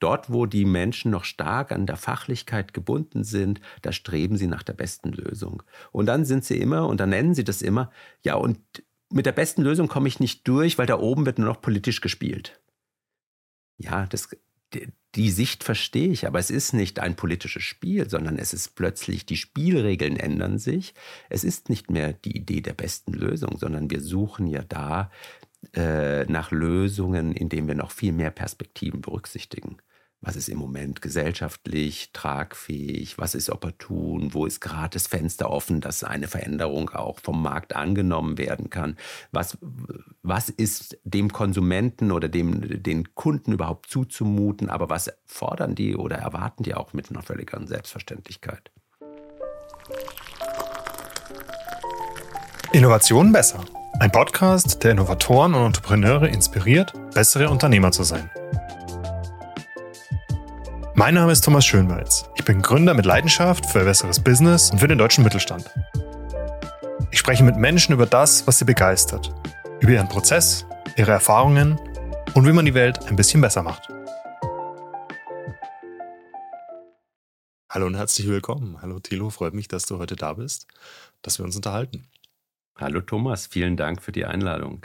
dort, wo die Menschen noch stark an der Fachlichkeit gebunden sind, da streben sie nach der besten Lösung. Und dann sind sie immer, und dann nennen sie das immer, ja, und mit der besten Lösung komme ich nicht durch, weil da oben wird nur noch politisch gespielt. Ja, das, die Sicht verstehe ich, aber es ist nicht ein politisches Spiel, sondern es ist plötzlich, die Spielregeln ändern sich. Es ist nicht mehr die Idee der besten Lösung, sondern wir suchen ja da äh, nach Lösungen, indem wir noch viel mehr Perspektiven berücksichtigen was ist im Moment gesellschaftlich tragfähig, was ist opportun, wo ist gerade das Fenster offen, dass eine Veränderung auch vom Markt angenommen werden kann, was, was ist dem Konsumenten oder dem, den Kunden überhaupt zuzumuten, aber was fordern die oder erwarten die auch mit einer völligeren Selbstverständlichkeit. Innovation besser. Ein Podcast, der Innovatoren und Entrepreneure inspiriert, bessere Unternehmer zu sein. Mein Name ist Thomas Schönweiz. Ich bin Gründer mit Leidenschaft für ein besseres Business und für den deutschen Mittelstand. Ich spreche mit Menschen über das, was sie begeistert, über ihren Prozess, ihre Erfahrungen und wie man die Welt ein bisschen besser macht. Hallo und herzlich willkommen. Hallo Thilo, freut mich, dass du heute da bist, dass wir uns unterhalten. Hallo Thomas, vielen Dank für die Einladung.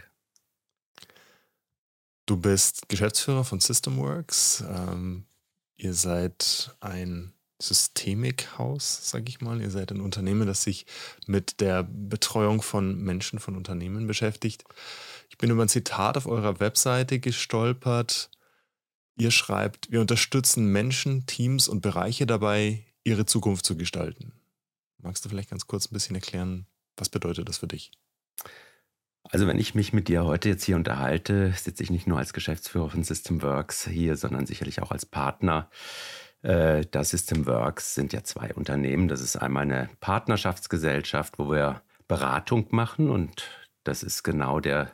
Du bist Geschäftsführer von Systemworks. Ähm, Ihr seid ein Systemikhaus, sage ich mal. Ihr seid ein Unternehmen, das sich mit der Betreuung von Menschen, von Unternehmen beschäftigt. Ich bin über ein Zitat auf eurer Webseite gestolpert. Ihr schreibt, wir unterstützen Menschen, Teams und Bereiche dabei, ihre Zukunft zu gestalten. Magst du vielleicht ganz kurz ein bisschen erklären, was bedeutet das für dich? Also wenn ich mich mit dir heute jetzt hier unterhalte, sitze ich nicht nur als Geschäftsführer von Systemworks hier, sondern sicherlich auch als Partner. Äh, da Systemworks sind ja zwei Unternehmen. Das ist einmal eine Partnerschaftsgesellschaft, wo wir Beratung machen und das ist genau der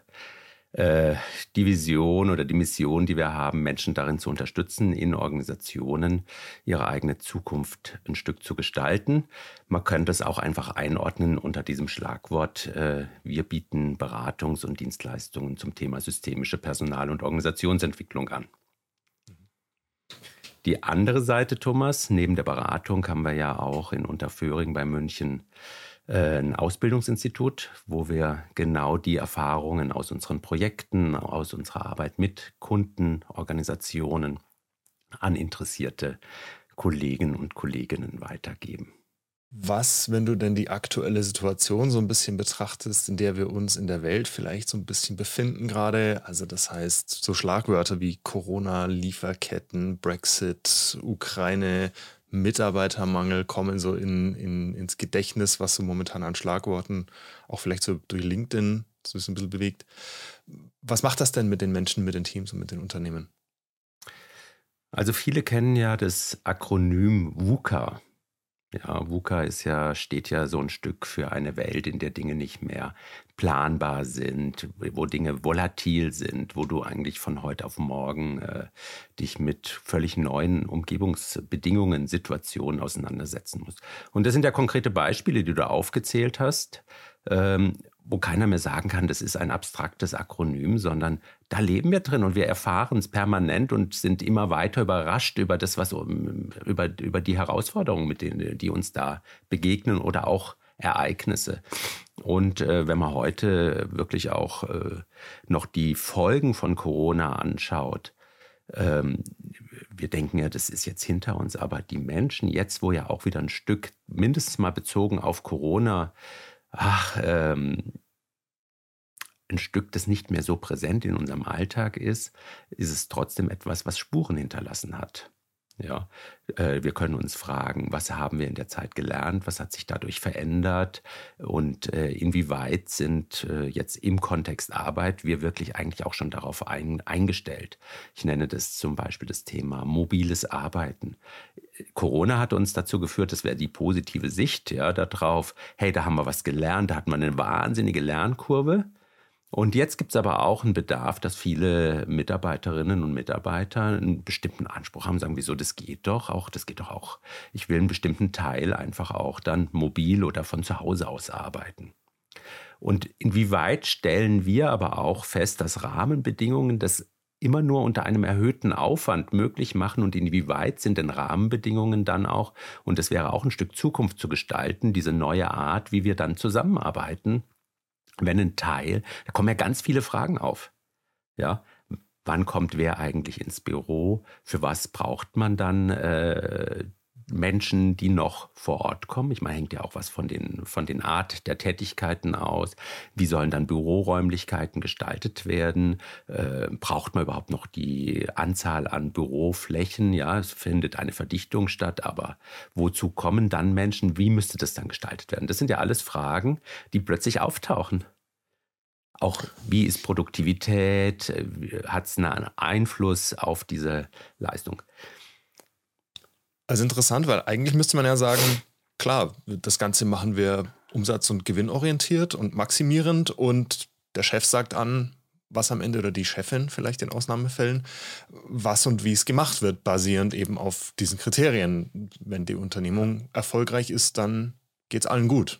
die Vision oder die Mission, die wir haben, Menschen darin zu unterstützen, in Organisationen ihre eigene Zukunft ein Stück zu gestalten. Man könnte es auch einfach einordnen unter diesem Schlagwort. Äh, wir bieten Beratungs- und Dienstleistungen zum Thema systemische Personal- und Organisationsentwicklung an. Die andere Seite, Thomas, neben der Beratung haben wir ja auch in Unterföhring bei München äh, ein Ausbildungsinstitut, wo wir genau die Erfahrungen aus unseren Projekten, aus unserer Arbeit mit Kunden, Organisationen an interessierte Kollegen und Kolleginnen weitergeben. Was, wenn du denn die aktuelle Situation so ein bisschen betrachtest, in der wir uns in der Welt vielleicht so ein bisschen befinden gerade, also das heißt so Schlagwörter wie Corona, Lieferketten, Brexit, Ukraine, Mitarbeitermangel kommen so in, in, ins Gedächtnis, was so momentan an Schlagworten auch vielleicht so durch LinkedIn so ein bisschen bewegt. Was macht das denn mit den Menschen, mit den Teams und mit den Unternehmen? Also viele kennen ja das Akronym VUCA. Ja, VUCA ist ja, steht ja so ein Stück für eine Welt, in der Dinge nicht mehr planbar sind, wo Dinge volatil sind, wo du eigentlich von heute auf morgen äh, dich mit völlig neuen Umgebungsbedingungen, Situationen auseinandersetzen musst. Und das sind ja konkrete Beispiele, die du aufgezählt hast. Ähm, wo keiner mehr sagen kann, das ist ein abstraktes Akronym, sondern da leben wir drin und wir erfahren es permanent und sind immer weiter überrascht über das, was über, über die Herausforderungen, mit denen die uns da begegnen oder auch Ereignisse. Und äh, wenn man heute wirklich auch äh, noch die Folgen von Corona anschaut, ähm, wir denken ja, das ist jetzt hinter uns, aber die Menschen jetzt, wo ja auch wieder ein Stück, mindestens mal bezogen auf Corona, ach, ähm, ein Stück, das nicht mehr so präsent in unserem Alltag ist, ist es trotzdem etwas, was Spuren hinterlassen hat. Ja, äh, wir können uns fragen, was haben wir in der Zeit gelernt, was hat sich dadurch verändert und äh, inwieweit sind äh, jetzt im Kontext Arbeit wir wirklich eigentlich auch schon darauf ein, eingestellt. Ich nenne das zum Beispiel das Thema mobiles Arbeiten. Corona hat uns dazu geführt, das wäre die positive Sicht ja, darauf, hey, da haben wir was gelernt, da hat man eine wahnsinnige Lernkurve. Und jetzt gibt es aber auch einen Bedarf, dass viele Mitarbeiterinnen und Mitarbeiter einen bestimmten Anspruch haben, sagen, wieso, das geht doch auch, das geht doch auch. Ich will einen bestimmten Teil einfach auch dann mobil oder von zu Hause aus arbeiten. Und inwieweit stellen wir aber auch fest, dass Rahmenbedingungen das immer nur unter einem erhöhten Aufwand möglich machen und inwieweit sind denn Rahmenbedingungen dann auch, und es wäre auch ein Stück Zukunft zu gestalten, diese neue Art, wie wir dann zusammenarbeiten, wenn ein Teil, da kommen ja ganz viele Fragen auf. Ja, wann kommt wer eigentlich ins Büro? Für was braucht man dann äh, Menschen, die noch vor Ort kommen. Ich meine, hängt ja auch was von den, von den Art der Tätigkeiten aus. Wie sollen dann Büroräumlichkeiten gestaltet werden? Äh, braucht man überhaupt noch die Anzahl an Büroflächen? Ja, es findet eine Verdichtung statt, aber wozu kommen dann Menschen? Wie müsste das dann gestaltet werden? Das sind ja alles Fragen, die plötzlich auftauchen. Auch wie ist Produktivität? Hat es einen Einfluss auf diese Leistung? Also interessant, weil eigentlich müsste man ja sagen, klar, das Ganze machen wir umsatz- und gewinnorientiert und maximierend und der Chef sagt an, was am Ende oder die Chefin vielleicht in Ausnahmefällen, was und wie es gemacht wird, basierend eben auf diesen Kriterien. Wenn die Unternehmung erfolgreich ist, dann geht es allen gut.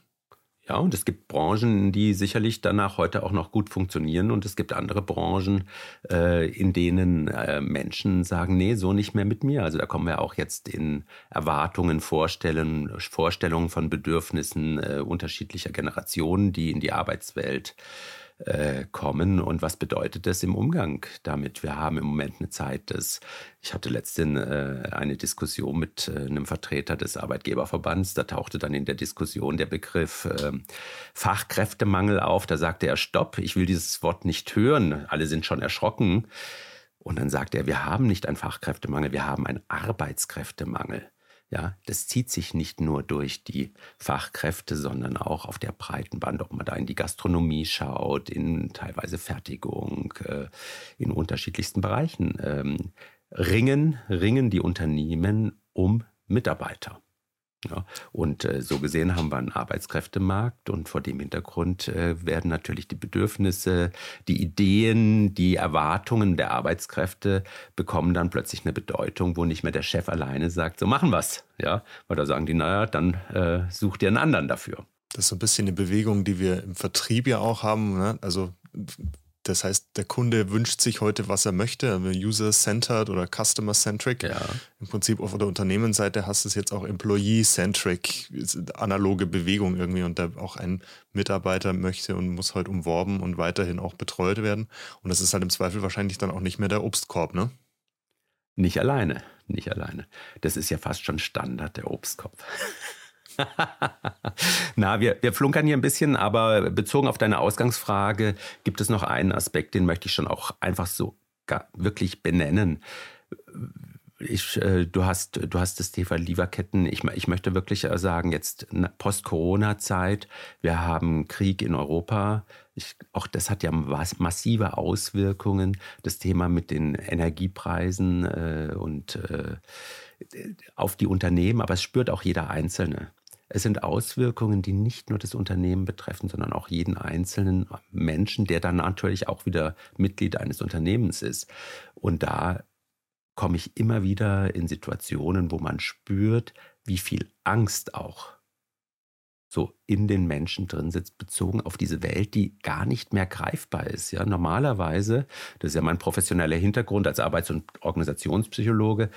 Ja, und es gibt Branchen, die sicherlich danach heute auch noch gut funktionieren. Und es gibt andere Branchen, äh, in denen äh, Menschen sagen, nee, so nicht mehr mit mir. Also da kommen wir auch jetzt in Erwartungen, Vorstellungen, Vorstellungen von Bedürfnissen äh, unterschiedlicher Generationen, die in die Arbeitswelt äh, kommen und was bedeutet das im Umgang damit? Wir haben im Moment eine Zeit des, ich hatte letztens äh, eine Diskussion mit äh, einem Vertreter des Arbeitgeberverbands, da tauchte dann in der Diskussion der Begriff ähm, Fachkräftemangel auf, da sagte er, stopp, ich will dieses Wort nicht hören, alle sind schon erschrocken. Und dann sagte er, wir haben nicht einen Fachkräftemangel, wir haben einen Arbeitskräftemangel. Ja, das zieht sich nicht nur durch die Fachkräfte, sondern auch auf der breiten Band, ob man da in die Gastronomie schaut, in teilweise Fertigung, äh, in unterschiedlichsten Bereichen. Ähm, ringen, ringen die Unternehmen um Mitarbeiter. Ja, und äh, so gesehen haben wir einen Arbeitskräftemarkt und vor dem Hintergrund äh, werden natürlich die Bedürfnisse, die Ideen, die Erwartungen der Arbeitskräfte bekommen dann plötzlich eine Bedeutung, wo nicht mehr der Chef alleine sagt, so machen wir's. Ja, weil da sagen die, naja, dann äh, such dir einen anderen dafür. Das ist so ein bisschen eine Bewegung, die wir im Vertrieb ja auch haben. Ne? Also das heißt, der Kunde wünscht sich heute, was er möchte, also user-centered oder customer-centric. Ja. Im Prinzip auf der Unternehmensseite hast du es jetzt auch employee-centric, analoge Bewegung irgendwie und da auch ein Mitarbeiter möchte und muss halt umworben und weiterhin auch betreut werden. Und das ist halt im Zweifel wahrscheinlich dann auch nicht mehr der Obstkorb, ne? Nicht alleine, nicht alleine. Das ist ja fast schon Standard, der Obstkorb. Na, wir, wir flunkern hier ein bisschen, aber bezogen auf deine Ausgangsfrage gibt es noch einen Aspekt, den möchte ich schon auch einfach so wirklich benennen. Ich, äh, du, hast, du hast das Thema Lieferketten. Ich, ich möchte wirklich äh, sagen, jetzt Post-Corona-Zeit, wir haben Krieg in Europa. Ich, auch das hat ja massive Auswirkungen. Das Thema mit den Energiepreisen äh, und äh, auf die Unternehmen, aber es spürt auch jeder Einzelne. Es sind Auswirkungen, die nicht nur das Unternehmen betreffen, sondern auch jeden einzelnen Menschen, der dann natürlich auch wieder Mitglied eines Unternehmens ist. Und da komme ich immer wieder in Situationen, wo man spürt, wie viel Angst auch so in den Menschen drin sitzt, bezogen auf diese Welt, die gar nicht mehr greifbar ist. Ja, normalerweise, das ist ja mein professioneller Hintergrund als Arbeits- und Organisationspsychologe,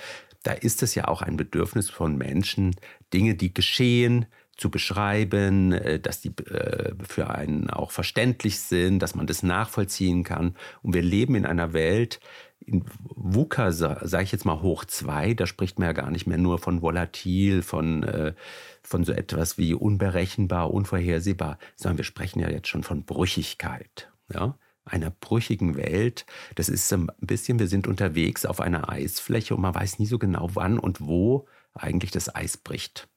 da ist es ja auch ein Bedürfnis von Menschen, Dinge, die geschehen, zu beschreiben, äh, dass die äh, für einen auch verständlich sind, dass man das nachvollziehen kann. Und wir leben in einer Welt, in VUCA, sage ich jetzt mal hoch zwei, da spricht man ja gar nicht mehr nur von volatil, von, äh, von so etwas wie unberechenbar, unvorhersehbar, sondern wir sprechen ja jetzt schon von Brüchigkeit. Ja? Einer brüchigen Welt. Das ist ein bisschen, wir sind unterwegs auf einer Eisfläche und man weiß nie so genau, wann und wo eigentlich das Eis bricht.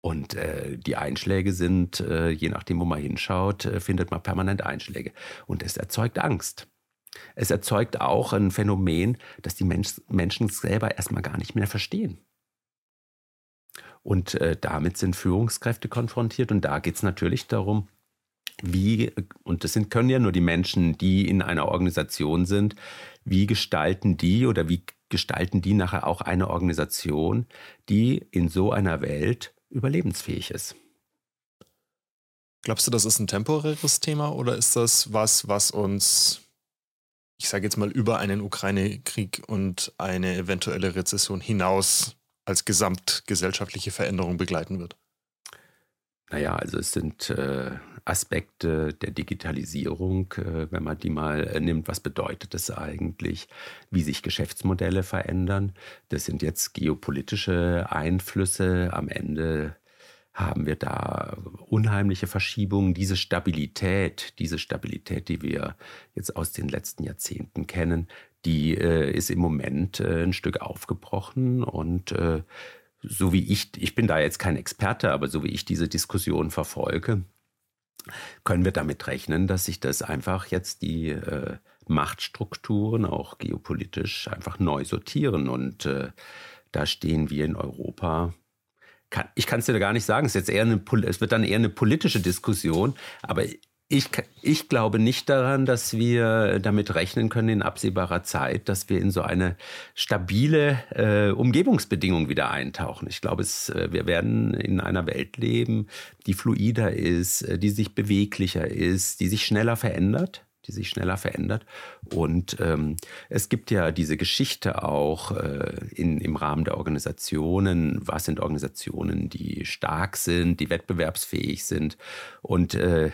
Und äh, die Einschläge sind, äh, je nachdem, wo man hinschaut, äh, findet man permanent Einschläge. Und es erzeugt Angst. Es erzeugt auch ein Phänomen, das die Mensch, Menschen selber erstmal gar nicht mehr verstehen. Und äh, damit sind Führungskräfte konfrontiert. Und da geht es natürlich darum, wie, und das sind, können ja nur die Menschen, die in einer Organisation sind, wie gestalten die oder wie gestalten die nachher auch eine Organisation, die in so einer Welt überlebensfähig ist. Glaubst du, das ist ein temporäres Thema oder ist das was, was uns ich sage jetzt mal, über einen Ukraine-Krieg und eine eventuelle Rezession hinaus als gesamtgesellschaftliche Veränderung begleiten wird? Naja, also es sind äh, Aspekte der Digitalisierung, äh, wenn man die mal äh, nimmt. Was bedeutet das eigentlich? Wie sich Geschäftsmodelle verändern? Das sind jetzt geopolitische Einflüsse. Am Ende haben wir da unheimliche Verschiebungen. Diese Stabilität, diese Stabilität, die wir jetzt aus den letzten Jahrzehnten kennen, die äh, ist im Moment ein Stück aufgebrochen und so wie ich, ich bin da jetzt kein Experte, aber so wie ich diese Diskussion verfolge, können wir damit rechnen, dass sich das einfach jetzt die äh, Machtstrukturen auch geopolitisch einfach neu sortieren. Und äh, da stehen wir in Europa. Kann, ich kann es dir gar nicht sagen. Es, jetzt eher eine, es wird dann eher eine politische Diskussion. Aber ich, ich glaube nicht daran, dass wir damit rechnen können in absehbarer Zeit, dass wir in so eine stabile äh, Umgebungsbedingung wieder eintauchen. Ich glaube, es, äh, wir werden in einer Welt leben, die fluider ist, äh, die sich beweglicher ist, die sich schneller verändert die sich schneller verändert. Und ähm, es gibt ja diese Geschichte auch äh, in, im Rahmen der Organisationen. Was sind Organisationen, die stark sind, die wettbewerbsfähig sind? Und äh,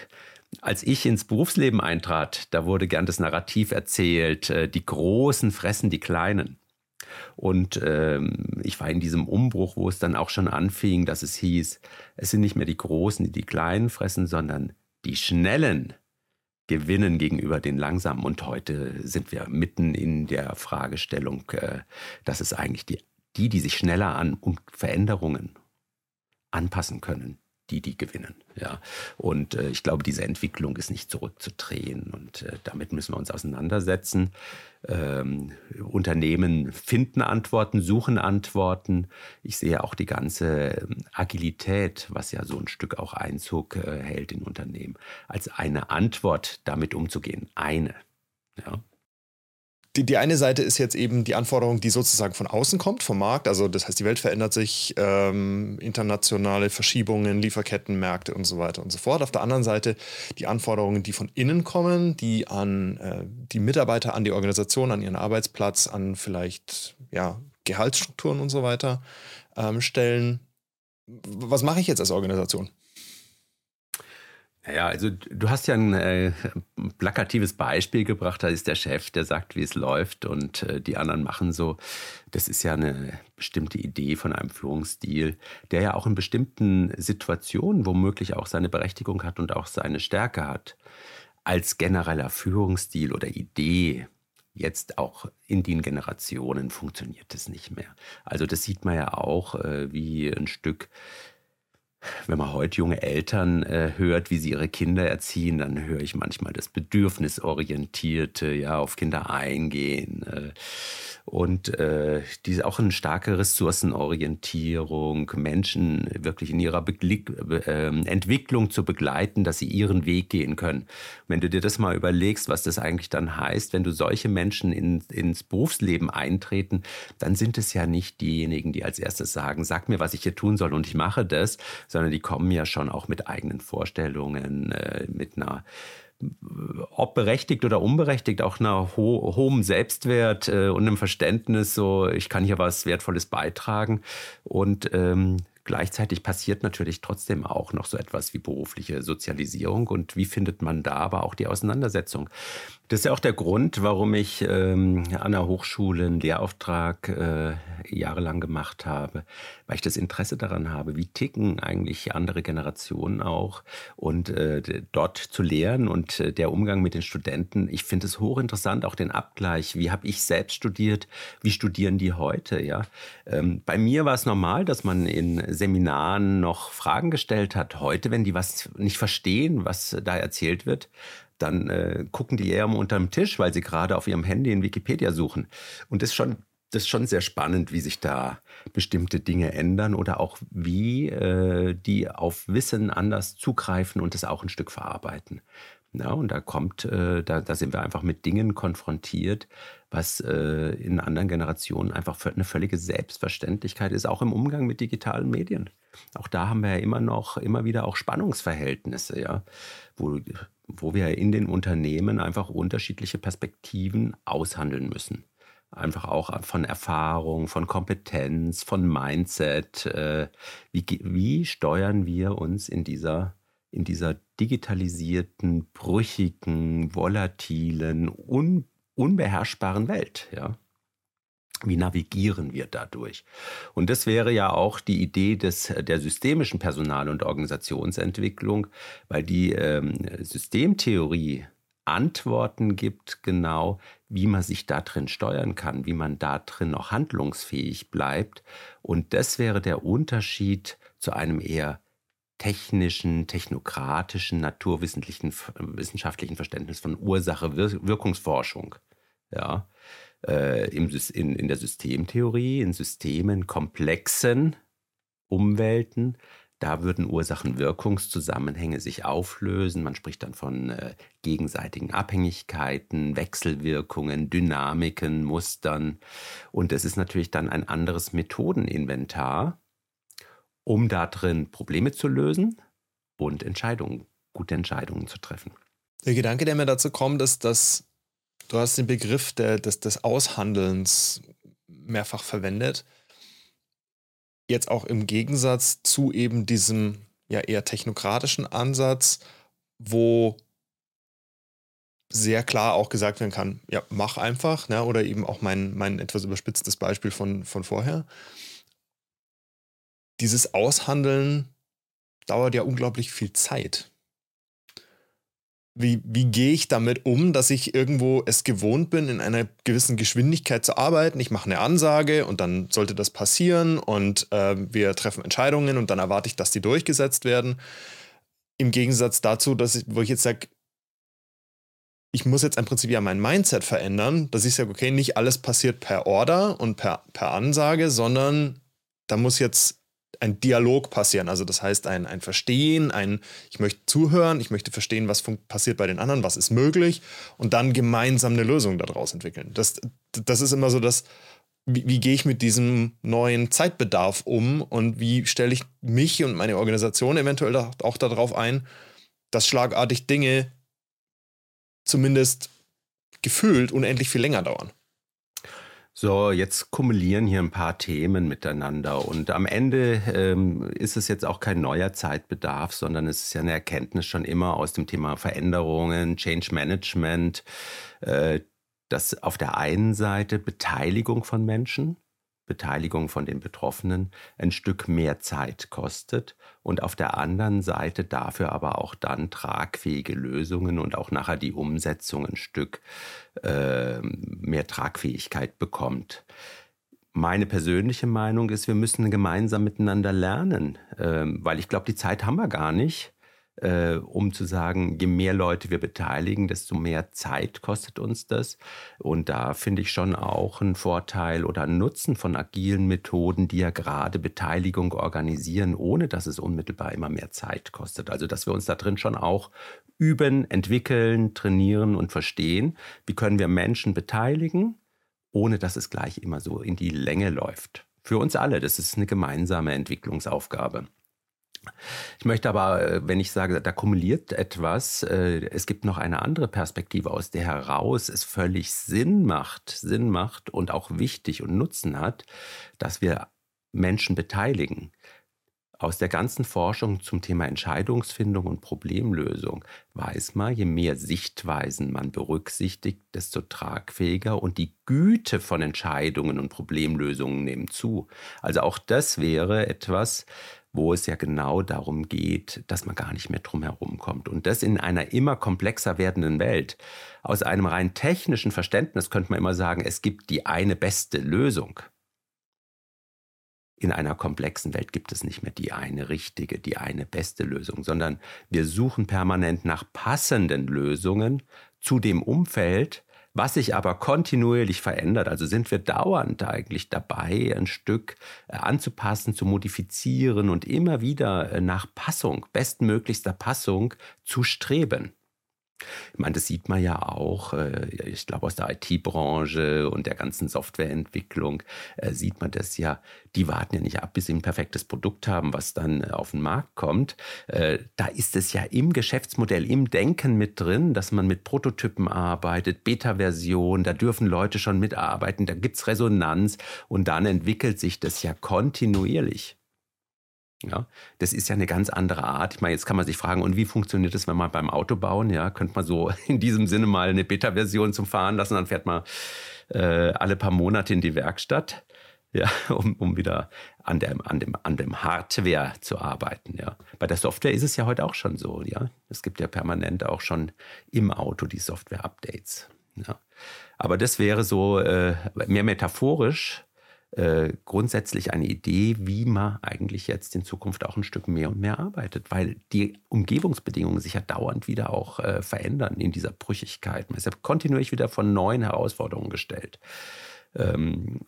als ich ins Berufsleben eintrat, da wurde gern das Narrativ erzählt, äh, die Großen fressen die Kleinen. Und ähm, ich war in diesem Umbruch, wo es dann auch schon anfing, dass es hieß, es sind nicht mehr die Großen, die die Kleinen fressen, sondern die Schnellen gewinnen gegenüber den Langsamen. Und heute sind wir mitten in der Fragestellung, äh, dass es eigentlich die, die, die sich schneller an um Veränderungen anpassen können, die, die gewinnen. Ja. Und äh, ich glaube, diese Entwicklung ist nicht zurückzudrehen und äh, damit müssen wir uns auseinandersetzen. Ähm, Unternehmen finden Antworten, suchen Antworten. Ich sehe auch die ganze ähm, Agilität, was ja so ein Stück auch Einzug äh, hält in Unternehmen, als eine Antwort damit umzugehen. Eine. Ja die, die eine Seite ist jetzt eben die Anforderung, die sozusagen von außen kommt, vom Markt. Also das heißt, die Welt verändert sich, ähm, internationale Verschiebungen, Lieferketten, Märkte und so weiter und so fort. Auf der anderen Seite die Anforderungen, die von innen kommen, die an äh, die Mitarbeiter, an die Organisation, an ihren Arbeitsplatz, an vielleicht ja, Gehaltsstrukturen und so weiter ähm, stellen. Was mache ich jetzt als Organisation? Ja, also du hast ja ein äh, plakatives Beispiel gebracht, da ist der Chef, der sagt, wie es läuft und äh, die anderen machen so. Das ist ja eine bestimmte Idee von einem Führungsstil, der ja auch in bestimmten Situationen womöglich auch seine Berechtigung hat und auch seine Stärke hat. Als genereller Führungsstil oder Idee jetzt auch in den Generationen funktioniert es nicht mehr. Also das sieht man ja auch, äh, wie ein Stück wenn man heute junge Eltern äh, hört, wie sie ihre Kinder erziehen, dann höre ich manchmal das Bedürfnisorientierte, ja, auf Kinder eingehen. Äh, und äh, diese auch eine starke Ressourcenorientierung, Menschen wirklich in ihrer Beglick, äh, Entwicklung zu begleiten, dass sie ihren Weg gehen können. Wenn du dir das mal überlegst, was das eigentlich dann heißt, wenn du solche Menschen in, ins Berufsleben eintreten, dann sind es ja nicht diejenigen, die als erstes sagen, sag mir, was ich hier tun soll und ich mache das, sondern die kommen ja schon auch mit eigenen Vorstellungen, äh, mit einer ob berechtigt oder unberechtigt, auch einer ho hohem Selbstwert äh, und einem Verständnis, so ich kann hier was Wertvolles beitragen. Und ähm, Gleichzeitig passiert natürlich trotzdem auch noch so etwas wie berufliche Sozialisierung und wie findet man da aber auch die Auseinandersetzung. Das ist ja auch der Grund, warum ich ähm, an der Hochschule einen Lehrauftrag äh, jahrelang gemacht habe, weil ich das Interesse daran habe, wie ticken eigentlich andere Generationen auch und äh, dort zu lehren und äh, der Umgang mit den Studenten. Ich finde es hochinteressant, auch den Abgleich. Wie habe ich selbst studiert? Wie studieren die heute? Ja, ähm, bei mir war es normal, dass man in Seminaren noch Fragen gestellt hat. Heute, wenn die was nicht verstehen, was da erzählt wird, dann äh, gucken die eher unter dem Tisch, weil sie gerade auf ihrem Handy in Wikipedia suchen. Und das ist schon, das ist schon sehr spannend, wie sich da bestimmte Dinge ändern oder auch wie äh, die auf Wissen anders zugreifen und das auch ein Stück verarbeiten. Ja, und da kommt, äh, da, da sind wir einfach mit Dingen konfrontiert, was äh, in anderen Generationen einfach eine völlige Selbstverständlichkeit ist, auch im Umgang mit digitalen Medien. Auch da haben wir ja immer noch, immer wieder auch Spannungsverhältnisse, ja, wo wo wir in den Unternehmen einfach unterschiedliche Perspektiven aushandeln müssen. Einfach auch von Erfahrung, von Kompetenz, von Mindset. Äh, wie, wie steuern wir uns in dieser, in dieser digitalisierten, brüchigen, volatilen, un, unbeherrschbaren Welt? Ja? Wie navigieren wir dadurch? Und das wäre ja auch die Idee des, der systemischen Personal- und Organisationsentwicklung, weil die ähm, Systemtheorie Antworten gibt, genau wie man sich da drin steuern kann, wie man da drin auch handlungsfähig bleibt. Und das wäre der Unterschied zu einem eher technischen, technokratischen, naturwissenschaftlichen Verständnis von Ursache-Wirkungsforschung. Ja, äh, im, in, in der Systemtheorie, in Systemen, komplexen Umwelten, da würden Ursachen-Wirkungszusammenhänge sich auflösen. Man spricht dann von äh, gegenseitigen Abhängigkeiten, Wechselwirkungen, Dynamiken, Mustern. Und es ist natürlich dann ein anderes Methodeninventar, um da drin Probleme zu lösen und Entscheidungen, gute Entscheidungen zu treffen. Der Gedanke, der mir dazu kommt, ist, dass Du hast den Begriff der, des, des Aushandelns mehrfach verwendet. Jetzt auch im Gegensatz zu eben diesem ja eher technokratischen Ansatz, wo sehr klar auch gesagt werden kann, ja, mach einfach, ne? oder eben auch mein, mein etwas überspitztes Beispiel von, von vorher. Dieses Aushandeln dauert ja unglaublich viel Zeit wie, wie gehe ich damit um, dass ich irgendwo es gewohnt bin, in einer gewissen Geschwindigkeit zu arbeiten. Ich mache eine Ansage und dann sollte das passieren und äh, wir treffen Entscheidungen und dann erwarte ich, dass die durchgesetzt werden. Im Gegensatz dazu, dass ich, wo ich jetzt sage, ich muss jetzt im Prinzip ja mein Mindset verändern, dass ich sage, okay, nicht alles passiert per Order und per, per Ansage, sondern da muss jetzt ein Dialog passieren. Also das heißt ein, ein Verstehen, ein ich möchte zuhören, ich möchte verstehen, was passiert bei den anderen, was ist möglich und dann gemeinsam eine Lösung daraus entwickeln. Das, das ist immer so das, wie, wie gehe ich mit diesem neuen Zeitbedarf um und wie stelle ich mich und meine Organisation eventuell auch darauf ein, dass schlagartig Dinge zumindest gefühlt unendlich viel länger dauern. So, jetzt kumulieren hier ein paar Themen miteinander und am Ende ähm, ist es jetzt auch kein neuer Zeitbedarf, sondern es ist ja eine Erkenntnis schon immer aus dem Thema Veränderungen, Change Management, äh, dass auf der einen Seite Beteiligung von Menschen Beteiligung von den Betroffenen ein Stück mehr Zeit kostet und auf der anderen Seite dafür aber auch dann tragfähige Lösungen und auch nachher die Umsetzung ein Stück äh, mehr Tragfähigkeit bekommt. Meine persönliche Meinung ist, wir müssen gemeinsam miteinander lernen, äh, weil ich glaube, die Zeit haben wir gar nicht äh, um zu sagen, je mehr Leute wir beteiligen, desto mehr Zeit kostet uns das. Und da finde ich schon auch einen Vorteil oder einen Nutzen von agilen Methoden, die ja gerade Beteiligung organisieren, ohne dass es unmittelbar immer mehr Zeit kostet. Also dass wir uns da drin schon auch üben, entwickeln, trainieren und verstehen, wie können wir Menschen beteiligen, ohne dass es gleich immer so in die Länge läuft. Für uns alle, das ist eine gemeinsame Entwicklungsaufgabe. Ich möchte aber, äh, wenn ich sage, da kumuliert etwas, äh, es gibt noch eine andere Perspektive, aus der heraus es völlig Sinn macht, Sinn macht und auch wichtig und Nutzen hat, dass wir Menschen beteiligen. Aus der ganzen Forschung zum Thema Entscheidungsfindung und Problemlösung weiß man, je mehr Sichtweisen man berücksichtigt, desto tragfähiger und die Güte von Entscheidungen und Problemlösungen nimmt zu. Also auch das wäre etwas, wo es ja genau darum geht, dass man gar nicht mehr drum herum kommt. Und das in einer immer komplexer werdenden Welt. Aus einem rein technischen Verständnis könnte man immer sagen, es gibt die eine beste Lösung. In einer komplexen Welt gibt es nicht mehr die eine richtige, die eine beste Lösung, sondern wir suchen permanent nach passenden Lösungen zu dem Umfeld, was sich aber kontinuierlich verändert. Also sind wir dauernd eigentlich dabei, ein Stück äh, anzupassen, zu modifizieren und immer wieder äh, nach Passung, bestmöglichster Passung zu streben. Ich meine, das sieht man ja auch, äh, ich glaube aus der IT-Branche und der ganzen Softwareentwicklung äh, sieht man das ja. Die warten ja nicht ab, bis sie ein perfektes Produkt haben, was dann äh, auf den Markt kommt. Da ist es ja im Geschäftsmodell, im Denken mit drin, dass man mit Prototypen arbeitet, Beta-Version, da dürfen Leute schon mitarbeiten, da gibt es Resonanz und dann entwickelt sich das ja kontinuierlich. Ja, das ist ja eine ganz andere Art. Ich meine, jetzt kann man sich fragen, und wie funktioniert das, wenn man beim Auto bauen? Ja, könnte man so in diesem Sinne mal eine Beta-Version zum Fahren lassen, dann fährt man äh, alle paar Monate in die Werkstatt, ja, um, um wieder an dem, an, dem, an dem Hardware zu arbeiten. Ja. Bei der Software ist es ja heute auch schon so. Ja. Es gibt ja permanent auch schon im Auto die Software-Updates. Ja. Aber das wäre so äh, mehr metaphorisch äh, grundsätzlich eine Idee, wie man eigentlich jetzt in Zukunft auch ein Stück mehr und mehr arbeitet, weil die Umgebungsbedingungen sich ja dauernd wieder auch äh, verändern in dieser Brüchigkeit. Man ist ja kontinuierlich wieder von neuen Herausforderungen gestellt. Ähm,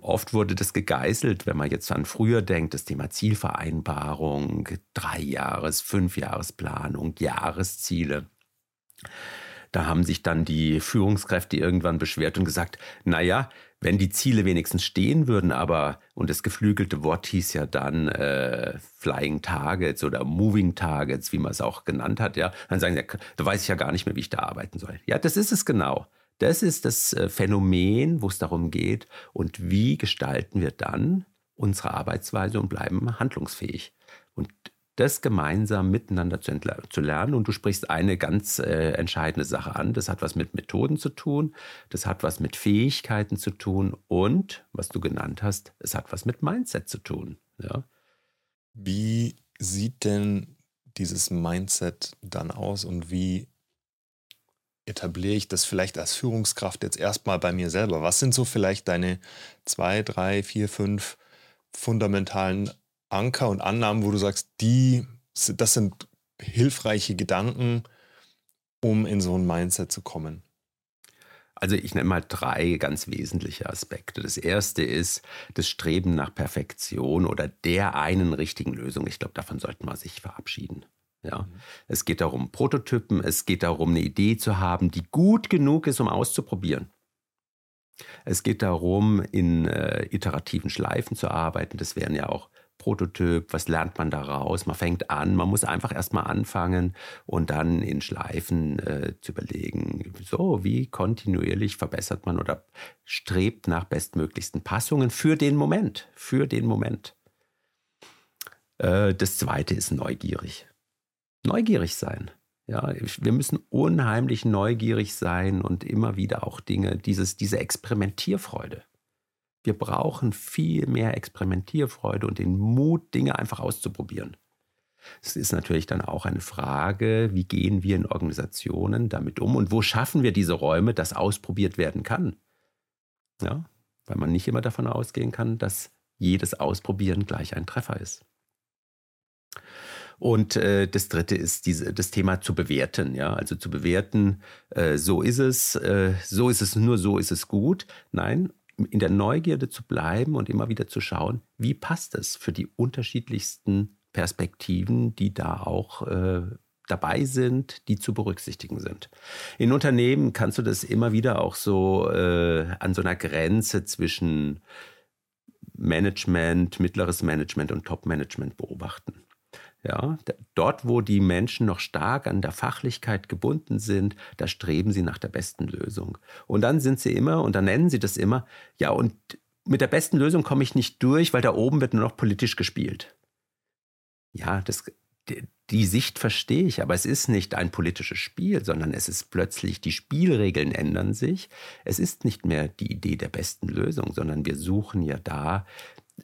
oft wurde das gegeißelt, wenn man jetzt an früher denkt, das Thema Zielvereinbarung, Drei-Jahres-, Fünfjahresplanung, Jahresziele. Da haben sich dann die Führungskräfte irgendwann beschwert und gesagt, naja, wenn die Ziele wenigstens stehen würden, aber, und das geflügelte Wort hieß ja dann äh, Flying Targets oder Moving Targets, wie man es auch genannt hat, ja, dann sagen sie, da weiß ich ja gar nicht mehr, wie ich da arbeiten soll. Ja, das ist es genau. Das ist das äh, Phänomen, wo es darum geht, und wie gestalten wir dann unsere Arbeitsweise und bleiben handlungsfähig. Und das gemeinsam miteinander zu, zu, lernen. Und du sprichst eine ganz äh, entscheidende Sache an. Das hat was mit Methoden zu tun, das hat was mit Fähigkeiten zu tun und, was du genannt hast, es hat was mit Mindset zu tun. Ja. Wie sieht denn dieses Mindset dann aus und wie etabliere ich das vielleicht als Führungskraft jetzt erstmal bei mir selber? Was sind so vielleicht deine zwei, drei, vier, fünf fundamentalen Anker und Annahmen, wo du sagst, die, das sind hilfreiche Gedanken, um in so ein Mindset zu kommen? Also ich nenne mal drei ganz wesentliche Aspekte. Das erste ist das Streben nach Perfektion oder der einen richtigen Lösung. Ich glaube, davon sollten wir sich verabschieden. Ja. Mhm. Es geht darum, Prototypen, es geht darum, eine Idee zu haben, die gut genug ist, um auszuprobieren. Es geht darum, in äh, iterativen Schleifen zu arbeiten. Das wären ja auch Prototyp, was lernt man daraus? Man fängt an, man muss einfach erstmal anfangen und dann in Schleifen äh, zu überlegen, so, wie kontinuierlich verbessert man oder strebt nach bestmöglichsten Passungen für den Moment, für den Moment. Äh, das zweite ist neugierig. Neugierig sein. Ja, wir müssen unheimlich neugierig sein und immer wieder auch Dinge, dieses, diese Experimentierfreude. Wir brauchen viel mehr Experimentierfreude und den Mut, Dinge einfach auszuprobieren. Es ist natürlich dann auch eine Frage, wie gehen wir in Organisationen damit um und wo schaffen wir diese Räume, dass ausprobiert werden kann. Ja, weil man nicht immer davon ausgehen kann, dass jedes Ausprobieren gleich ein Treffer ist. Und äh, das Dritte ist diese, das Thema zu bewerten. Ja, also zu bewerten, äh, so ist es, äh, so ist es, nur so ist es gut. Nein, in der Neugierde zu bleiben und immer wieder zu schauen, wie passt es für die unterschiedlichsten Perspektiven, die da auch äh, dabei sind, die zu berücksichtigen sind. In Unternehmen kannst du das immer wieder auch so äh, an so einer Grenze zwischen Management, mittleres Management und Top-Management beobachten. Ja, dort, wo die Menschen noch stark an der Fachlichkeit gebunden sind, da streben sie nach der besten Lösung. Und dann sind sie immer, und dann nennen sie das immer, ja, und mit der besten Lösung komme ich nicht durch, weil da oben wird nur noch politisch gespielt. Ja, das, die Sicht verstehe ich, aber es ist nicht ein politisches Spiel, sondern es ist plötzlich, die Spielregeln ändern sich. Es ist nicht mehr die Idee der besten Lösung, sondern wir suchen ja da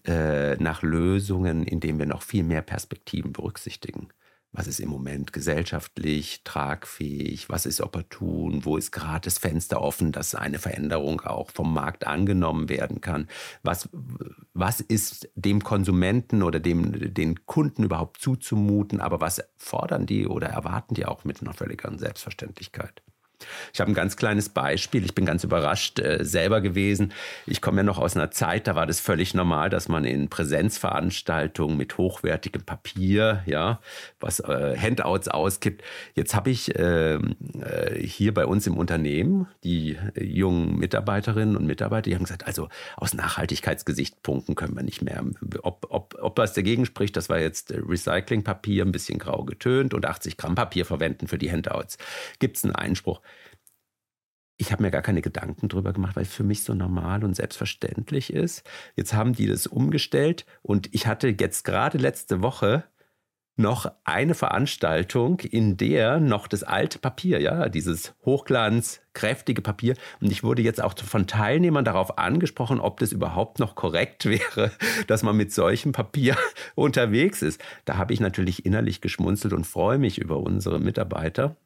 äh, nach Lösungen, indem wir noch viel mehr Perspektiven berücksichtigen. Was ist im Moment gesellschaftlich tragfähig? Was ist opportun? Wo ist gerade das Fenster offen, dass eine Veränderung auch vom Markt angenommen werden kann? Was, was ist dem Konsumenten oder dem, den Kunden überhaupt zuzumuten? Aber was fordern die oder erwarten die auch mit einer völligeren Selbstverständlichkeit? Ich habe ein ganz kleines Beispiel. Ich bin ganz überrascht äh, selber gewesen. Ich komme ja noch aus einer Zeit, da war das völlig normal, dass man in Präsenzveranstaltungen mit hochwertigem Papier, ja, was äh, Handouts ausgibt. Jetzt habe ich ähm, äh, hier bei uns im Unternehmen die jungen Mitarbeiterinnen und Mitarbeiter, die haben gesagt, also aus Nachhaltigkeitsgesichtspunkten können wir nicht mehr. Ob, ob, ob was dagegen spricht, das war jetzt Recyclingpapier, ein bisschen grau getönt und 80 Gramm Papier verwenden für die Handouts. Gibt es einen Einspruch? Ich habe mir gar keine Gedanken drüber gemacht, weil es für mich so normal und selbstverständlich ist. Jetzt haben die das umgestellt und ich hatte jetzt gerade letzte Woche noch eine Veranstaltung, in der noch das alte Papier, ja, dieses Hochglanz, kräftige Papier. Und ich wurde jetzt auch von Teilnehmern darauf angesprochen, ob das überhaupt noch korrekt wäre, dass man mit solchem Papier unterwegs ist. Da habe ich natürlich innerlich geschmunzelt und freue mich über unsere Mitarbeiter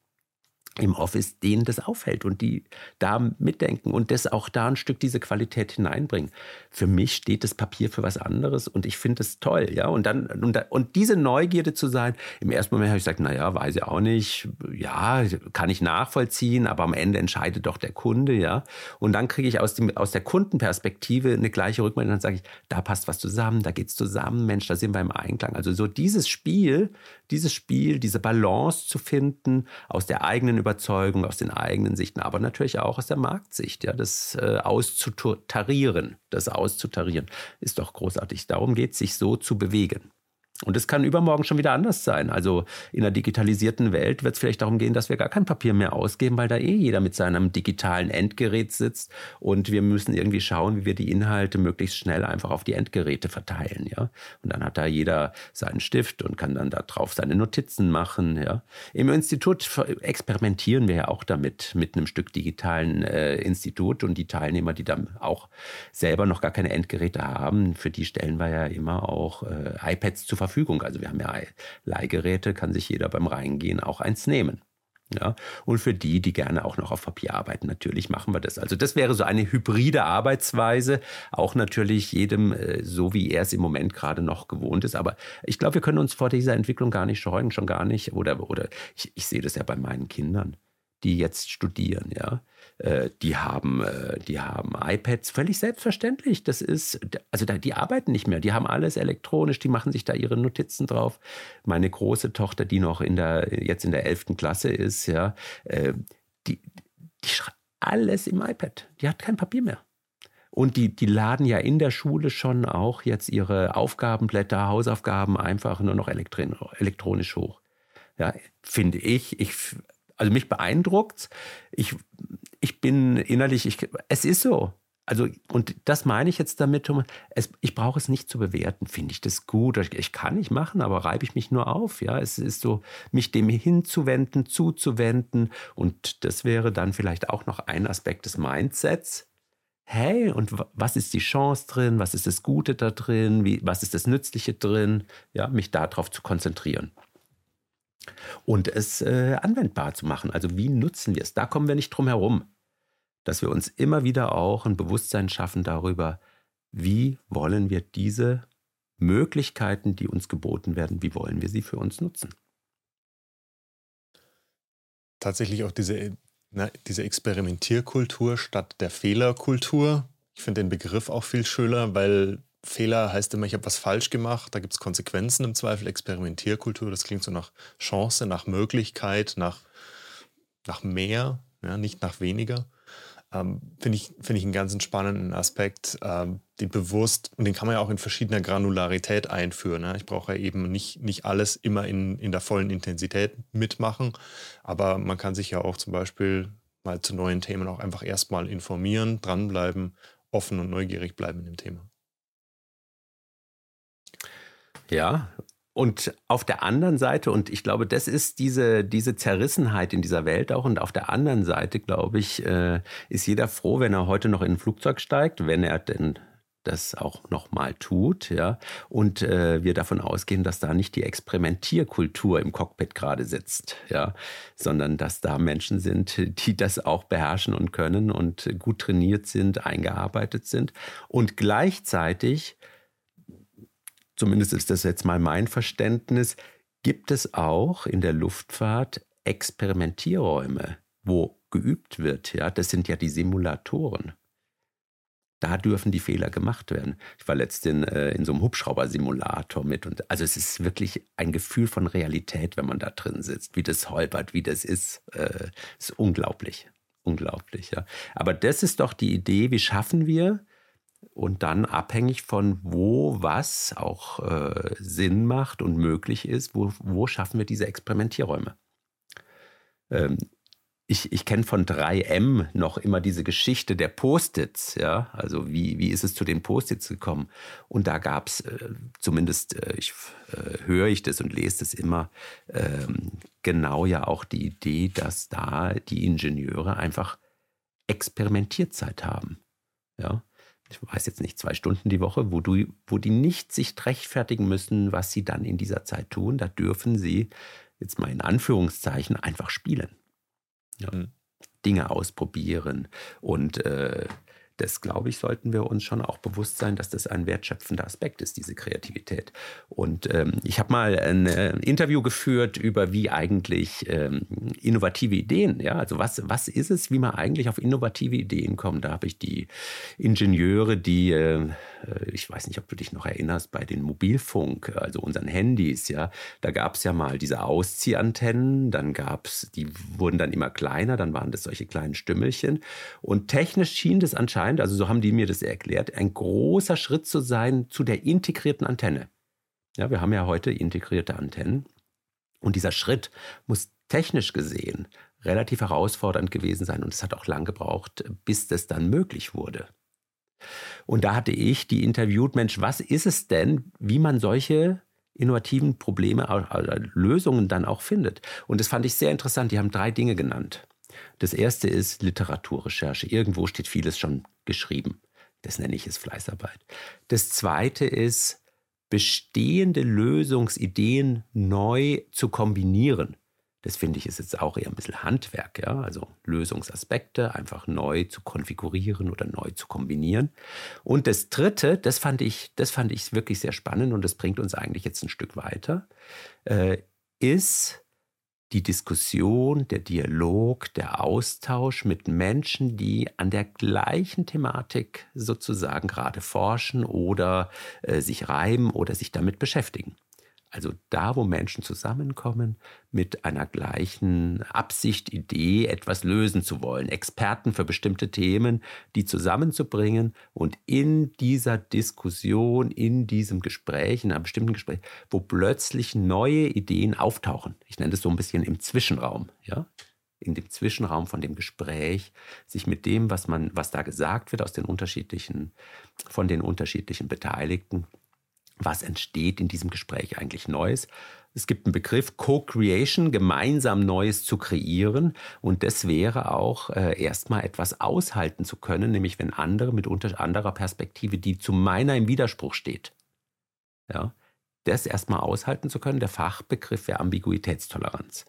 im Office, denen das auffällt und die da mitdenken und das auch da ein Stück diese Qualität hineinbringen. Für mich steht das Papier für was anderes und ich finde es toll, ja. Und dann und, und diese Neugierde zu sein, im ersten Moment habe ich gesagt, naja, weiß ich auch nicht, ja, kann ich nachvollziehen, aber am Ende entscheidet doch der Kunde, ja. Und dann kriege ich aus, dem, aus der Kundenperspektive eine gleiche Rückmeldung, dann sage ich, da passt was zusammen, da geht es zusammen, Mensch, da sind wir im Einklang. Also so dieses Spiel, dieses Spiel, diese Balance zu finden aus der eigenen Überzeugung, aus den eigenen Sichten, aber natürlich auch aus der Marktsicht, ja, das äh, auszutarieren, das auszutarieren, ist doch großartig. Darum geht es, sich so zu bewegen. Und es kann übermorgen schon wieder anders sein. Also in einer digitalisierten Welt wird es vielleicht darum gehen, dass wir gar kein Papier mehr ausgeben, weil da eh jeder mit seinem digitalen Endgerät sitzt und wir müssen irgendwie schauen, wie wir die Inhalte möglichst schnell einfach auf die Endgeräte verteilen, ja. Und dann hat da jeder seinen Stift und kann dann da drauf seine Notizen machen, ja. Im Institut experimentieren wir ja auch damit mit einem Stück digitalen äh, Institut und die Teilnehmer, die dann auch selber noch gar keine Endgeräte haben, für die stellen wir ja immer auch äh, iPads zur Verfügung Verfügung. Also wir haben ja Leihgeräte, kann sich jeder beim Reingehen auch eins nehmen. Ja, und für die, die gerne auch noch auf Papier arbeiten, natürlich machen wir das. Also das wäre so eine hybride Arbeitsweise, auch natürlich jedem äh, so, wie er es im Moment gerade noch gewohnt ist. Aber ich glaube, wir können uns vor dieser Entwicklung gar nicht scheuen, schon gar nicht. Oder, oder ich, ich sehe das ja bei meinen Kindern, die jetzt studieren, ja. Äh, die haben, äh, die haben iPads, völlig selbstverständlich. Das ist, also die arbeiten nicht mehr, die haben alles elektronisch, die machen sich da ihre Notizen drauf. Meine große Tochter, die noch in der, jetzt in der 11. Klasse ist, ja, äh, die, die schreibt alles im iPad. Die hat kein Papier mehr. Und die, die laden ja in der Schule schon auch jetzt ihre Aufgabenblätter, Hausaufgaben einfach nur noch elektronisch hoch. Ja, finde ich. Ich also mich beeindruckt. Ich, ich bin innerlich, ich, es ist so. Also, und das meine ich jetzt damit, es, ich brauche es nicht zu bewerten. Finde ich das gut? Ich, ich kann nicht machen, aber reibe ich mich nur auf. Ja, es ist so, mich dem hinzuwenden, zuzuwenden. Und das wäre dann vielleicht auch noch ein Aspekt des Mindsets. Hey, und was ist die Chance drin? Was ist das Gute da drin? Wie, was ist das Nützliche drin? Ja, mich darauf zu konzentrieren und es äh, anwendbar zu machen. Also wie nutzen wir es? Da kommen wir nicht drum herum, dass wir uns immer wieder auch ein Bewusstsein schaffen darüber, wie wollen wir diese Möglichkeiten, die uns geboten werden, wie wollen wir sie für uns nutzen? Tatsächlich auch diese, na, diese Experimentierkultur statt der Fehlerkultur. Ich finde den Begriff auch viel schöner, weil Fehler heißt immer, ich habe was falsch gemacht, da gibt es Konsequenzen im Zweifel, Experimentierkultur, das klingt so nach Chance, nach Möglichkeit, nach, nach mehr, ja, nicht nach weniger. Ähm, Finde ich, find ich einen ganz spannenden Aspekt, ähm, den bewusst, und den kann man ja auch in verschiedener Granularität einführen. Ne? Ich brauche ja eben nicht, nicht alles immer in, in der vollen Intensität mitmachen, aber man kann sich ja auch zum Beispiel mal zu neuen Themen auch einfach erstmal informieren, dranbleiben, offen und neugierig bleiben in dem Thema. Ja, und auf der anderen Seite, und ich glaube, das ist diese, diese Zerrissenheit in dieser Welt auch, und auf der anderen Seite, glaube ich, äh, ist jeder froh, wenn er heute noch in ein Flugzeug steigt, wenn er denn das auch nochmal tut, ja, und äh, wir davon ausgehen, dass da nicht die Experimentierkultur im Cockpit gerade sitzt, ja, sondern dass da Menschen sind, die das auch beherrschen und können und gut trainiert sind, eingearbeitet sind. Und gleichzeitig zumindest ist das jetzt mal mein Verständnis, gibt es auch in der Luftfahrt Experimentierräume, wo geübt wird, ja, das sind ja die Simulatoren. Da dürfen die Fehler gemacht werden. Ich war letztens äh, in so einem Hubschrauber-Simulator mit und also es ist wirklich ein Gefühl von Realität, wenn man da drin sitzt, wie das holpert, wie das ist. Äh, ist unglaublich, unglaublich. Ja. Aber das ist doch die Idee, wie schaffen wir und dann abhängig von wo was auch äh, Sinn macht und möglich ist, wo, wo schaffen wir diese Experimentierräume. Ähm, ich, ich kenne von 3M noch immer diese Geschichte der Post-its, ja, also wie, wie ist es zu den Post-its gekommen? Und da gab es, äh, zumindest äh, ich, äh, höre ich das und lese das immer, ähm, genau ja auch die Idee, dass da die Ingenieure einfach Experimentierzeit haben. Ja, ich weiß jetzt nicht, zwei Stunden die Woche, wo, du, wo die nicht sich rechtfertigen müssen, was sie dann in dieser Zeit tun. Da dürfen sie, jetzt mal in Anführungszeichen, einfach spielen. Ja. Mhm. Dinge ausprobieren und äh, das, glaube ich, sollten wir uns schon auch bewusst sein, dass das ein wertschöpfender Aspekt ist, diese Kreativität. Und ähm, ich habe mal ein äh, Interview geführt über wie eigentlich ähm, innovative Ideen, ja, also was, was ist es, wie man eigentlich auf innovative Ideen kommt. Da habe ich die Ingenieure, die, äh, ich weiß nicht, ob du dich noch erinnerst, bei den Mobilfunk, also unseren Handys, ja, da gab es ja mal diese Ausziehantennen, dann gab es, die wurden dann immer kleiner, dann waren das solche kleinen Stümmelchen. Und technisch schien das anscheinend scheint, also so haben die mir das erklärt, ein großer Schritt zu sein zu der integrierten Antenne. Ja, wir haben ja heute integrierte Antennen. Und dieser Schritt muss technisch gesehen relativ herausfordernd gewesen sein. Und es hat auch lang gebraucht, bis das dann möglich wurde. Und da hatte ich die interviewt, Mensch, was ist es denn, wie man solche innovativen Probleme, also Lösungen dann auch findet? Und das fand ich sehr interessant. Die haben drei Dinge genannt. Das erste ist Literaturrecherche. Irgendwo steht vieles schon geschrieben. Das nenne ich es Fleißarbeit. Das zweite ist, bestehende Lösungsideen neu zu kombinieren. Das finde ich ist jetzt auch eher ein bisschen Handwerk, ja, also Lösungsaspekte einfach neu zu konfigurieren oder neu zu kombinieren. Und das dritte, das fand ich, das fand ich wirklich sehr spannend und das bringt uns eigentlich jetzt ein Stück weiter, äh, ist die Diskussion, der Dialog, der Austausch mit Menschen, die an der gleichen Thematik sozusagen gerade forschen oder äh, sich reiben oder sich damit beschäftigen. Also da, wo Menschen zusammenkommen mit einer gleichen Absicht, Idee, etwas lösen zu wollen, Experten für bestimmte Themen, die zusammenzubringen und in dieser Diskussion, in diesem Gespräch, in einem bestimmten Gespräch, wo plötzlich neue Ideen auftauchen. Ich nenne das so ein bisschen im Zwischenraum, ja? in dem Zwischenraum von dem Gespräch, sich mit dem, was man, was da gesagt wird aus den unterschiedlichen, von den unterschiedlichen Beteiligten, was entsteht in diesem Gespräch eigentlich Neues. Es gibt einen Begriff Co-Creation, gemeinsam Neues zu kreieren. Und das wäre auch äh, erstmal etwas aushalten zu können, nämlich wenn andere mit unter anderer Perspektive, die zu meiner im Widerspruch steht, ja, das erstmal aushalten zu können. Der Fachbegriff wäre Ambiguitätstoleranz.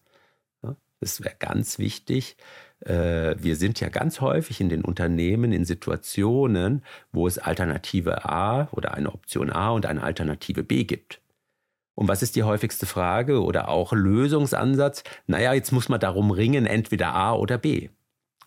Das wäre ganz wichtig, äh, wir sind ja ganz häufig in den Unternehmen in Situationen, wo es Alternative A oder eine Option A und eine Alternative B gibt. Und was ist die häufigste Frage oder auch Lösungsansatz? Naja, jetzt muss man darum ringen, entweder A oder B.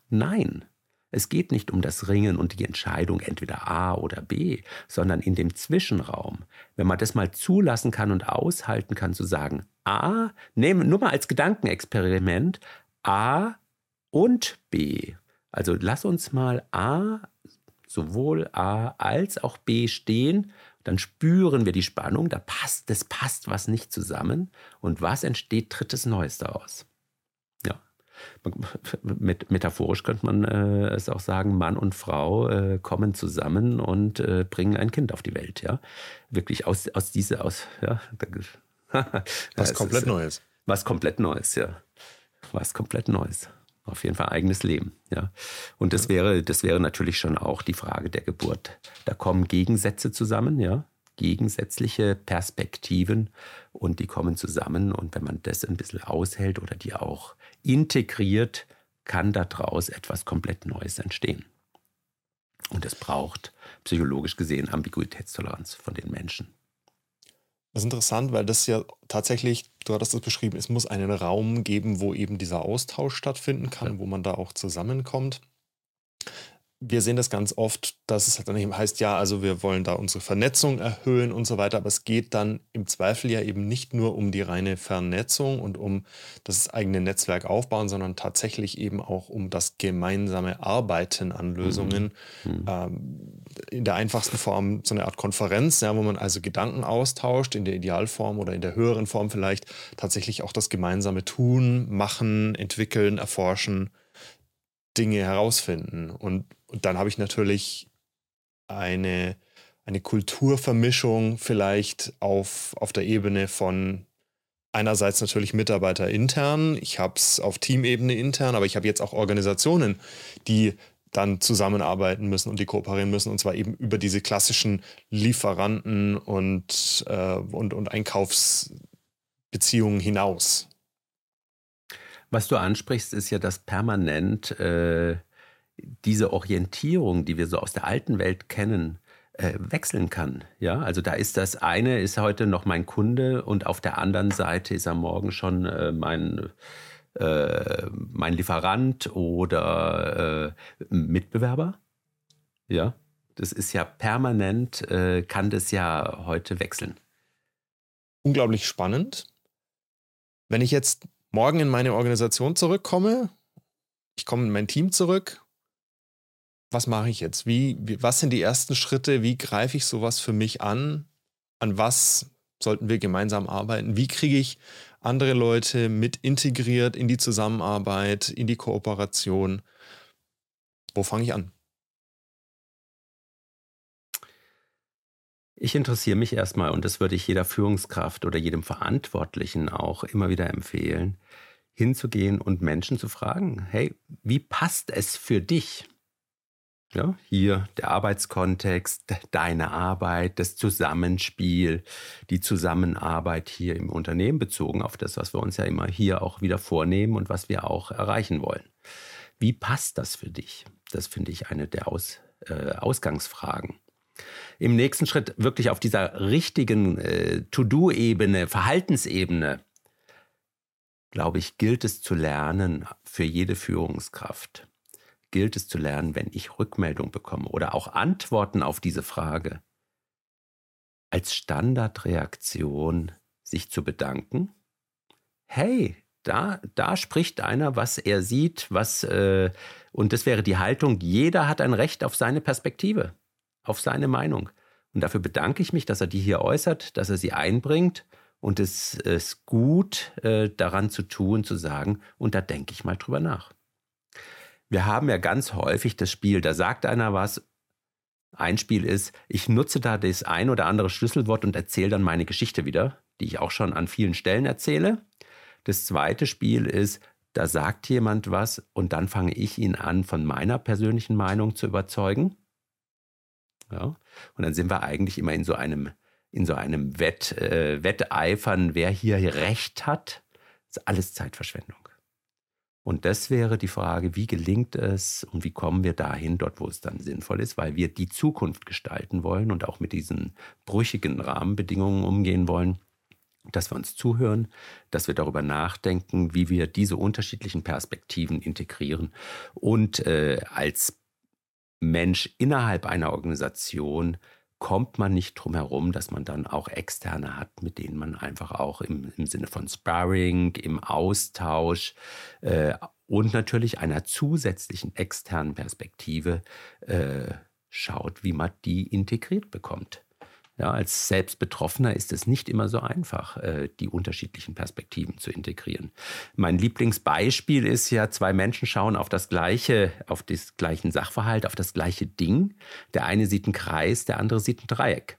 Nein, es geht nicht um das Ringen und die Entscheidung entweder A oder B, sondern in dem Zwischenraum. Wenn man das mal zulassen kann und aushalten kann, zu sagen, A, nehmen, nur mal als Gedankenexperiment, A und B. Also lass uns mal A, sowohl A als auch B stehen. Dann spüren wir die Spannung, da passt, das passt was nicht zusammen. Und was entsteht drittes Neues daraus? Mit, metaphorisch könnte man äh, es auch sagen, Mann und Frau äh, kommen zusammen und äh, bringen ein Kind auf die Welt. Ja? Wirklich aus, aus diese, aus, ja. was komplett ist, Neues. Was komplett Neues, ja. Was komplett Neues auf jeden Fall eigenes Leben. Ja. Und das wäre, das wäre natürlich schon auch die Frage der Geburt. Da kommen Gegensätze zusammen, ja, gegensätzliche Perspektiven und die kommen zusammen. Und wenn man das ein bisschen aushält oder die auch integriert, kann daraus etwas komplett Neues entstehen. Und es braucht psychologisch gesehen Ambiguitätstoleranz von den Menschen. Das ist interessant, weil das ja tatsächlich, du hattest das beschrieben, es muss einen Raum geben, wo eben dieser Austausch stattfinden kann, wo man da auch zusammenkommt wir sehen das ganz oft, dass es halt dann eben heißt, ja, also wir wollen da unsere Vernetzung erhöhen und so weiter, aber es geht dann im Zweifel ja eben nicht nur um die reine Vernetzung und um das eigene Netzwerk aufbauen, sondern tatsächlich eben auch um das gemeinsame Arbeiten an Lösungen. Mhm. mhm. Ähm, in der einfachsten Form so eine Art Konferenz, ja, wo man also Gedanken austauscht, in der Idealform oder in der höheren Form vielleicht tatsächlich auch das gemeinsame Tun, Machen, Entwickeln, Erforschen Dinge herausfinden. Und, und dann habe ich natürlich eine, eine Kulturvermischung vielleicht auf, auf der Ebene von einerseits natürlich Mitarbeiter intern, ich habe es auf Teamebene intern, aber ich habe jetzt auch Organisationen, die dann zusammenarbeiten müssen und die kooperieren müssen, und zwar eben über diese klassischen Lieferanten und, äh, und, und Einkaufsbeziehungen hinaus. Was du ansprichst, ist ja, dass permanent äh, diese Orientierung, die wir so aus der alten Welt kennen, äh, wechseln kann. Ja, also da ist das eine ist heute noch mein Kunde und auf der anderen Seite ist er morgen schon äh, mein äh, mein Lieferant oder äh, Mitbewerber. Ja, das ist ja permanent, äh, kann das ja heute wechseln. Unglaublich spannend. Wenn ich jetzt morgen in meine Organisation zurückkomme, ich komme in mein Team zurück, was mache ich jetzt? Wie, was sind die ersten Schritte? Wie greife ich sowas für mich an? An was sollten wir gemeinsam arbeiten? Wie kriege ich andere Leute mit integriert in die Zusammenarbeit, in die Kooperation? Wo fange ich an? Ich interessiere mich erstmal, und das würde ich jeder Führungskraft oder jedem Verantwortlichen auch immer wieder empfehlen, hinzugehen und Menschen zu fragen, hey, wie passt es für dich? Ja, hier der Arbeitskontext, deine Arbeit, das Zusammenspiel, die Zusammenarbeit hier im Unternehmen bezogen auf das, was wir uns ja immer hier auch wieder vornehmen und was wir auch erreichen wollen. Wie passt das für dich? Das finde ich eine der Aus, äh, Ausgangsfragen im nächsten Schritt wirklich auf dieser richtigen äh, To-Do-Ebene, Verhaltensebene, glaube ich, gilt es zu lernen für jede Führungskraft. Gilt es zu lernen, wenn ich Rückmeldung bekomme oder auch Antworten auf diese Frage, als Standardreaktion sich zu bedanken. Hey, da, da spricht einer, was er sieht, was, äh, und das wäre die Haltung, jeder hat ein Recht auf seine Perspektive auf seine Meinung. Und dafür bedanke ich mich, dass er die hier äußert, dass er sie einbringt. Und es ist gut, äh, daran zu tun, zu sagen, und da denke ich mal drüber nach. Wir haben ja ganz häufig das Spiel, da sagt einer was. Ein Spiel ist, ich nutze da das ein oder andere Schlüsselwort und erzähle dann meine Geschichte wieder, die ich auch schon an vielen Stellen erzähle. Das zweite Spiel ist, da sagt jemand was und dann fange ich ihn an, von meiner persönlichen Meinung zu überzeugen. Ja? Und dann sind wir eigentlich immer in so einem, in so einem Wett, äh, Wetteifern, wer hier Recht hat. Das ist alles Zeitverschwendung. Und das wäre die Frage, wie gelingt es und wie kommen wir dahin, dort wo es dann sinnvoll ist, weil wir die Zukunft gestalten wollen und auch mit diesen brüchigen Rahmenbedingungen umgehen wollen, dass wir uns zuhören, dass wir darüber nachdenken, wie wir diese unterschiedlichen Perspektiven integrieren und äh, als Mensch innerhalb einer Organisation kommt man nicht drum herum, dass man dann auch Externe hat, mit denen man einfach auch im, im Sinne von Sparring, im Austausch äh, und natürlich einer zusätzlichen externen Perspektive äh, schaut, wie man die integriert bekommt. Ja, als Selbstbetroffener ist es nicht immer so einfach, äh, die unterschiedlichen Perspektiven zu integrieren. Mein Lieblingsbeispiel ist ja, zwei Menschen schauen auf das gleiche, auf das gleichen Sachverhalt, auf das gleiche Ding. Der eine sieht einen Kreis, der andere sieht ein Dreieck.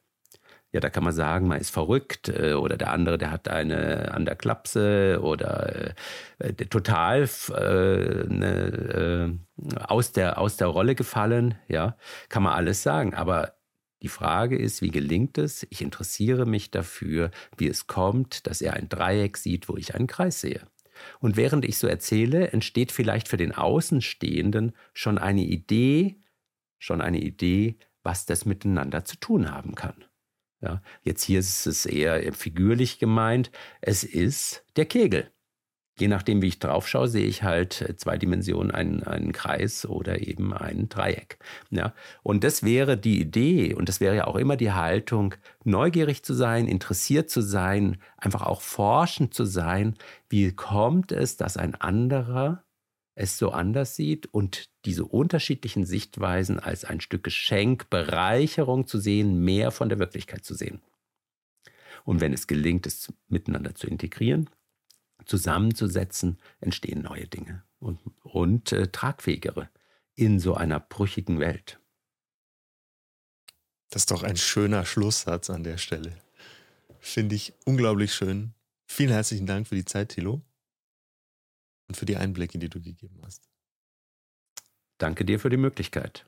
Ja, da kann man sagen, man ist verrückt äh, oder der andere, der hat eine an der Klapse oder äh, total äh, ne, äh, aus, der, aus der Rolle gefallen. Ja, kann man alles sagen. Aber die Frage ist, wie gelingt es? Ich interessiere mich dafür, wie es kommt, dass er ein Dreieck sieht, wo ich einen Kreis sehe. Und während ich so erzähle, entsteht vielleicht für den Außenstehenden schon eine Idee, schon eine Idee, was das miteinander zu tun haben kann. Ja, jetzt hier ist es eher figürlich gemeint. Es ist der Kegel. Je nachdem, wie ich drauf schaue, sehe ich halt äh, zwei Dimensionen, einen, einen Kreis oder eben ein Dreieck. Ja, und das wäre die Idee und das wäre ja auch immer die Haltung, neugierig zu sein, interessiert zu sein, einfach auch forschend zu sein. Wie kommt es, dass ein anderer es so anders sieht und diese unterschiedlichen Sichtweisen als ein Stück Geschenk, Bereicherung zu sehen, mehr von der Wirklichkeit zu sehen. Und wenn es gelingt, es miteinander zu integrieren, zusammenzusetzen, entstehen neue Dinge und, und äh, tragfähigere in so einer brüchigen Welt. Das ist doch ein schöner Schlusssatz an der Stelle. Finde ich unglaublich schön. Vielen herzlichen Dank für die Zeit, Thilo und für die Einblicke, die du gegeben hast. Danke dir für die Möglichkeit.